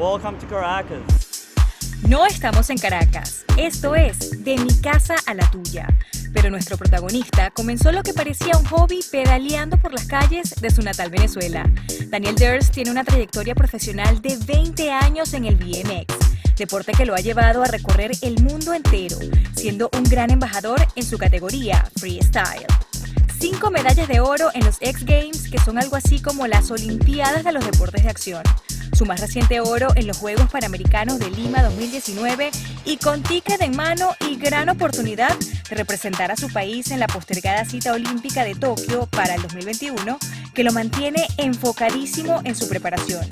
Welcome to Caracas. No estamos en Caracas, esto es De mi casa a la tuya. Pero nuestro protagonista comenzó lo que parecía un hobby pedaleando por las calles de su natal Venezuela. Daniel Durst tiene una trayectoria profesional de 20 años en el BMX, deporte que lo ha llevado a recorrer el mundo entero, siendo un gran embajador en su categoría freestyle. Cinco medallas de oro en los X Games, que son algo así como las Olimpiadas de los Deportes de Acción su más reciente oro en los Juegos Panamericanos de Lima 2019 y con ticket en mano y gran oportunidad de representar a su país en la postergada cita olímpica de Tokio para el 2021, que lo mantiene enfocadísimo en su preparación.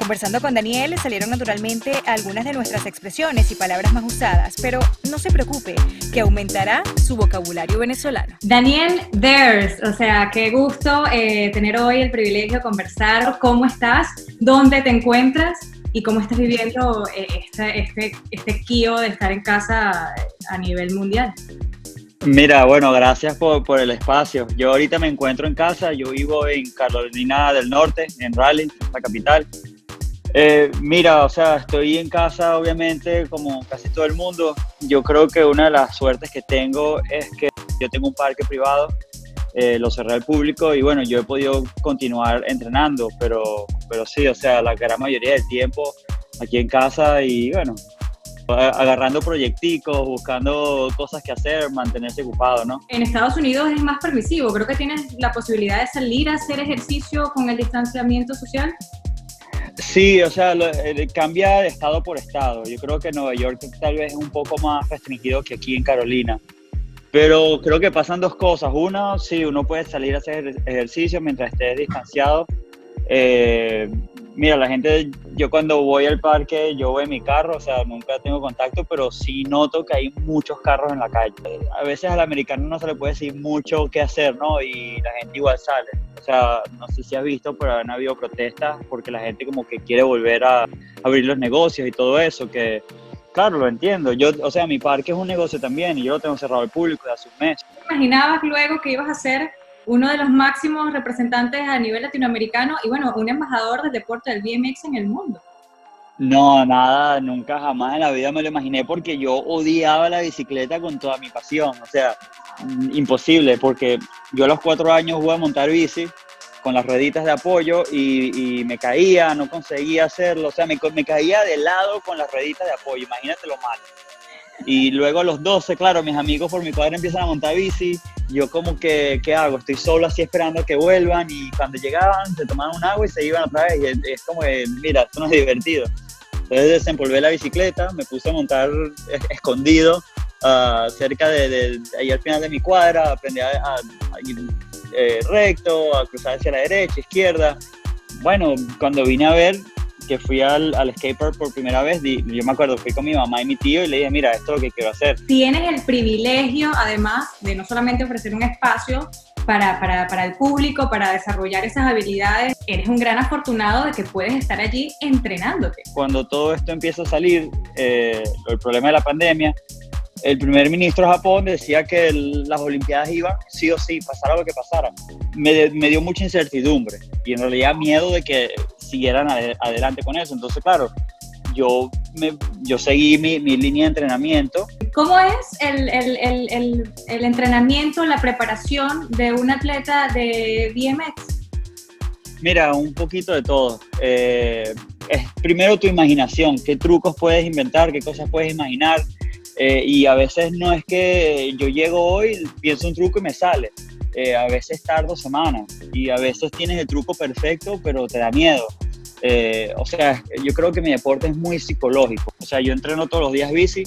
Conversando con Daniel salieron naturalmente algunas de nuestras expresiones y palabras más usadas, pero no se preocupe, que aumentará su vocabulario venezolano. Daniel Ders, o sea, qué gusto eh, tener hoy el privilegio de conversar. ¿Cómo estás? ¿Dónde te encuentras? ¿Y cómo estás viviendo eh, este, este, este kio de estar en casa a nivel mundial? Mira, bueno, gracias por, por, el espacio. Yo ahorita me encuentro en casa, yo vivo en Carolina del Norte, en Raleigh, la capital. Eh, mira, o sea, estoy en casa obviamente como casi todo el mundo. Yo creo que una de las suertes que tengo es que yo tengo un parque privado, eh, lo cerré al público y bueno, yo he podido continuar entrenando, pero, pero sí, o sea, la gran mayoría del tiempo aquí en casa y bueno, agarrando proyecticos, buscando cosas que hacer, mantenerse ocupado, ¿no? En Estados Unidos es más permisivo, creo que tienes la posibilidad de salir a hacer ejercicio con el distanciamiento social. Sí, o sea, eh, cambia de estado por estado. Yo creo que Nueva York tal vez es un poco más restringido que aquí en Carolina. Pero creo que pasan dos cosas. Una, sí, uno puede salir a hacer ejercicio mientras esté distanciado. Eh, mira, la gente, yo cuando voy al parque, yo voy en mi carro, o sea, nunca tengo contacto, pero sí noto que hay muchos carros en la calle. A veces al americano no se le puede decir mucho qué hacer, ¿no? Y la gente igual sale. O sea, no sé si has visto, pero han habido protestas porque la gente como que quiere volver a abrir los negocios y todo eso, que claro, lo entiendo. Yo, o sea, mi parque es un negocio también y yo lo tengo cerrado al público de hace un mes. ¿Te imaginabas luego que ibas a ser uno de los máximos representantes a nivel latinoamericano y bueno, un embajador del deporte del BMX en el mundo? No, nada, nunca jamás en la vida me lo imaginé porque yo odiaba la bicicleta con toda mi pasión. O sea, mm, imposible, porque yo a los cuatro años jugué a montar bici con las rueditas de apoyo y, me caía, no conseguía hacerlo. O sea, me, caía de lado con las rueditas de apoyo, imagínate lo mal. Y luego a los 12, claro, mis amigos por mi padre empiezan a montar bici. Yo como que, ¿qué hago? Estoy solo así esperando a que vuelvan y cuando llegaban se tomaban un agua y se iban otra vez. Y es, como, mira, esto no es divertido. Entonces desempolvé la bicicleta, me puse a montar escondido uh, cerca de, ahí al final de mi cuadra, aprendí a, ir eh, recto, a cruzar hacia la derecha, izquierda. Bueno, cuando vine a ver que fui al, al skatepark por primera vez, yo me acuerdo, fui con mi mamá y mi tío y le dije, mira, esto es lo que quiero hacer. Tienes el privilegio, además, de no solamente ofrecer un espacio, para, para, para, el público, para desarrollar esas habilidades. Eres un gran afortunado de que puedes estar allí entrenándote. Cuando todo esto empieza a salir, eh, el problema de la pandemia, el primer ministro de Japón decía que las Olimpiadas iban sí o sí, pasara lo que pasara. Me, me, dio mucha incertidumbre y en realidad miedo de que siguieran adelante con eso. Entonces, claro, yo, me, yo seguí mi, mi, línea de entrenamiento. ¿Cómo es el, el, el, el, entrenamiento, la preparación de un atleta de BMX? Mira, un poquito de todo. Eh, es primero tu imaginación, qué trucos puedes inventar, qué cosas puedes imaginar. Eh, y a veces no es que yo llego hoy, pienso un truco y me sale. Eh, a veces tardo semanas y a veces tienes el truco perfecto, pero te da miedo. Eh, o sea, yo creo que mi deporte es muy psicológico. O sea, yo entreno todos los días bici,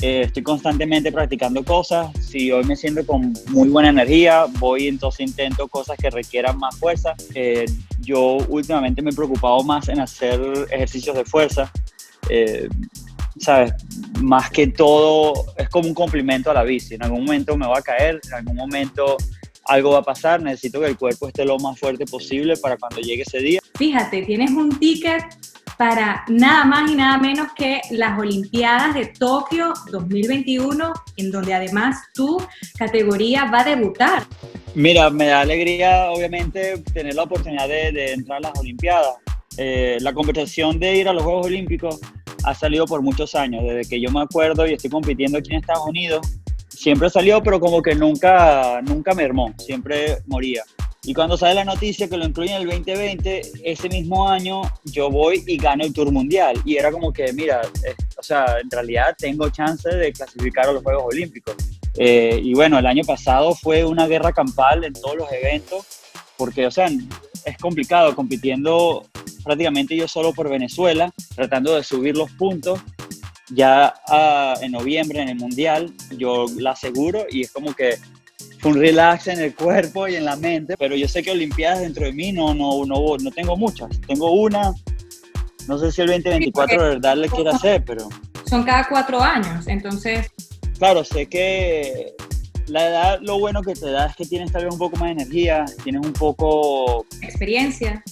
eh, estoy constantemente practicando cosas. Si hoy me siento con muy buena energía, voy entonces intento cosas que requieran más fuerza. Eh, yo últimamente me he preocupado más en hacer ejercicios de fuerza. ¿Sabes? Más que todo, es como un complemento a la bici. En algún momento me voy a caer, en algún momento algo va a pasar, necesito que el cuerpo esté lo más fuerte posible para cuando llegue ese día. Fíjate, tienes un ticket para nada más y nada menos que las Olimpiadas de Tokio 2021, en donde además tu categoría va a debutar. Mira, me da alegría obviamente tener la oportunidad de, entrar a las Olimpiadas. eh, la conversación de ir a los Juegos Olímpicos ha salido por muchos años, desde que yo me acuerdo y estoy compitiendo aquí en Estados Unidos, siempre salió, pero como que nunca, nunca mermó, siempre moría. Y cuando sale la noticia que lo incluyen en el 2020, ese mismo año yo voy y gano el Tour Mundial. Y era como que, mira, o sea, en realidad tengo chance de clasificar a los Juegos Olímpicos. Eh, y bueno, el año pasado fue una guerra campal en todos los eventos, porque, o sea, es complicado compitiendo prácticamente yo solo por Venezuela, tratando de subir los puntos. Ya ah, en noviembre en el Mundial, yo la aseguro y es como que un relax en el cuerpo y en la mente, pero yo sé que Olimpiadas dentro de mí no, no, no, no tengo muchas. Tengo una, no sé si el 2024 de verdad le quiero hacer, pero... Son cada cuatro años, entonces... Claro, sé que la edad lo bueno que te da es que tienes tal vez un poco más de energía, tienes un poco... Experiencia.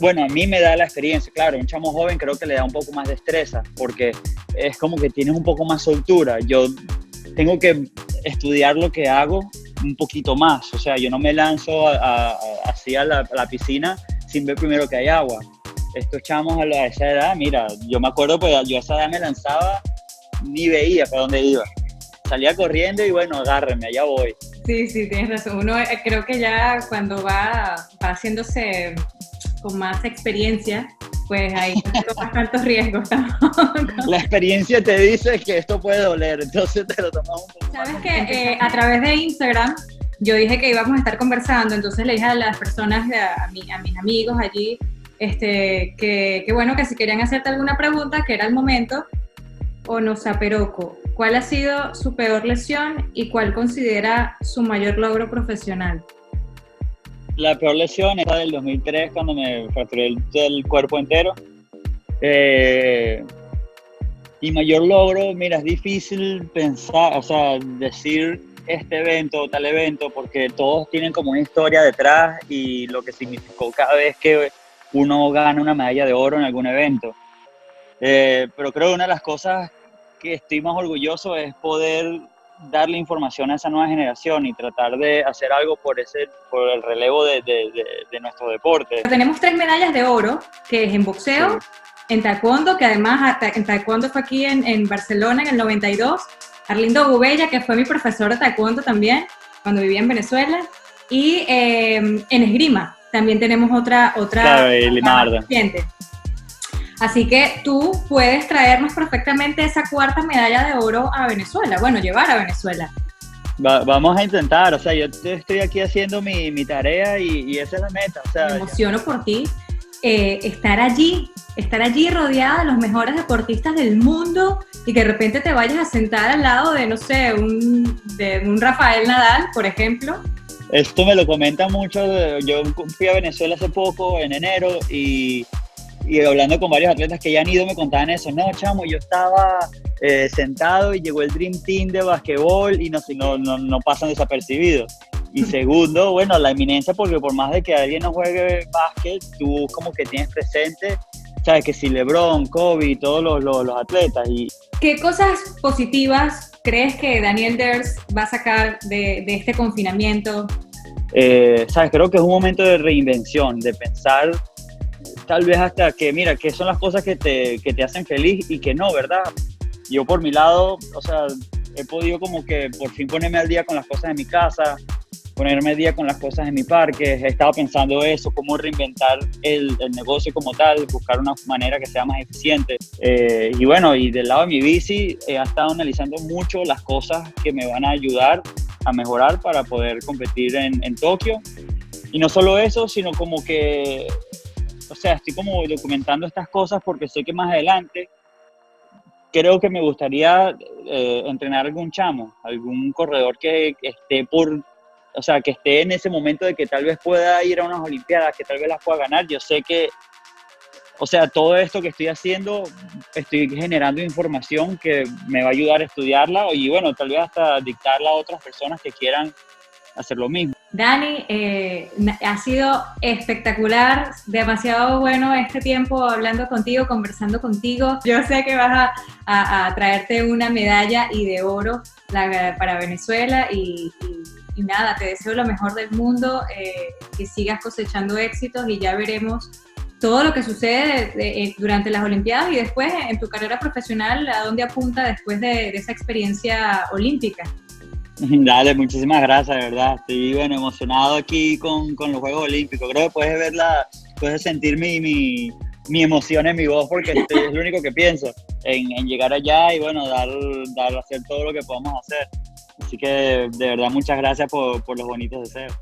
Bueno, a mí me da la experiencia, claro, un chamo joven creo que le da un poco más de destreza, porque es como que tienes un poco más soltura. Yo tengo que estudiar lo que hago un poquito más, o sea, yo no me lanzo así a la, piscina sin ver primero que hay agua. Estos chamos a, esa edad, mira, yo me acuerdo, pues yo a esa edad me lanzaba, ni veía para dónde iba. Salía corriendo y bueno, agárrenme, allá voy. Sí, sí, tienes razón. Uno eh, creo que ya cuando va, va haciéndose con más experiencia, pues ahí tomas tantos riesgos. La experiencia te dice que esto puede doler, entonces te lo tomas un poco Sabes que eh, a través de Instagram yo dije que íbamos a estar conversando, entonces le dije a las personas, a, a, mis amigos allí, este, que, que, bueno, que si querían hacerte alguna pregunta, que era el momento, o no Peroco, ¿cuál ha sido su peor lesión y cuál considera su mayor logro profesional? La peor lesión era del 2003 cuando me fracturé el, cuerpo entero. Eh, y mayor logro, mira, es difícil pensar, o sea, decir este evento o tal evento, porque todos tienen como una historia detrás y lo que significó cada vez que uno gana una medalla de oro en algún evento. Eh, pero creo que una de las cosas que estoy más orgulloso es poder darle información a esa nueva generación y tratar de hacer algo por, ese, por el relevo de, de, nuestro deporte. Tenemos tres medallas de oro, que es en boxeo, en taekwondo, que además en taekwondo fue aquí en, en, Barcelona en el 92, Arlindo Gubella, que fue mi profesor de taekwondo también, cuando vivía en Venezuela, y eh, en esgrima también tenemos otra, otra, claro, Así que tú puedes traernos perfectamente esa cuarta medalla de oro a Venezuela, bueno, llevar a Venezuela. vamos a intentar, o sea, yo estoy aquí haciendo mi, mi tarea y, esa es la meta. O sea, Me emociono por ti. Eh, estar allí, estar allí rodeada de los mejores deportistas del mundo y que de repente te vayas a sentar al lado de, no sé, un, de un Rafael Nadal, por ejemplo. Esto me lo comenta mucho, yo fui a Venezuela hace poco, en enero, y y hablando con varios atletas que ya han ido me contaban eso, no, chamo, yo estaba eh, sentado y llegó el Dream Team de basquetbol y no, no, no, no pasan desapercibidos. Y segundo, bueno, la eminencia, porque por más de que alguien no juegue básquet, tú como que tienes presente, sabes que si LeBron, Kobe, todos los, los, los atletas. Y... ¿Qué cosas positivas crees que Daniel Ders va a sacar de, de este confinamiento? Eh, sabes, creo que es un momento de reinvención, de pensar tal vez hasta que, mira, que son las cosas que te, que te hacen feliz y que no, ¿verdad? Yo por mi lado, o sea, he podido como que por fin ponerme al día con las cosas de mi casa, ponerme al día con las cosas de mi parque, he estado pensando eso, cómo reinventar el, el negocio como tal, buscar una manera que sea más eficiente. Eh, y bueno, y del lado de mi bici, he estado analizando mucho las cosas que me van a ayudar a mejorar para poder competir en, en Tokio. Y no solo eso, sino como que o sea, estoy como documentando estas cosas porque sé que más adelante creo que me gustaría eh, entrenar algún chamo, algún corredor que, esté por, o sea, que esté en ese momento de que tal vez pueda ir a unas Olimpiadas, que tal vez las pueda ganar. Yo sé que, o sea, todo esto que estoy haciendo, estoy generando información que me va a ayudar a estudiarla y bueno, tal vez hasta dictarla a otras personas que quieran hacer lo mismo. Dani, eh, ha sido espectacular, demasiado bueno este tiempo hablando contigo, conversando contigo. Yo sé que vas a, traerte una medalla y de oro para Venezuela y, nada, te deseo lo mejor del mundo, eh, que sigas cosechando éxitos y ya veremos todo lo que sucede eh, durante las Olimpiadas y después en tu carrera profesional, ¿a dónde apunta después de, esa experiencia olímpica? Dale, muchísimas gracias, de verdad. Estoy bueno, emocionado aquí con, con los Juegos Olímpicos. Creo que puedes verla, puedes sentir mi, mi, mi emoción en mi voz porque es lo único que pienso, en, en, llegar allá y bueno, dar, dar, hacer todo lo que podamos hacer. Así que de verdad muchas gracias por, por los bonitos deseos.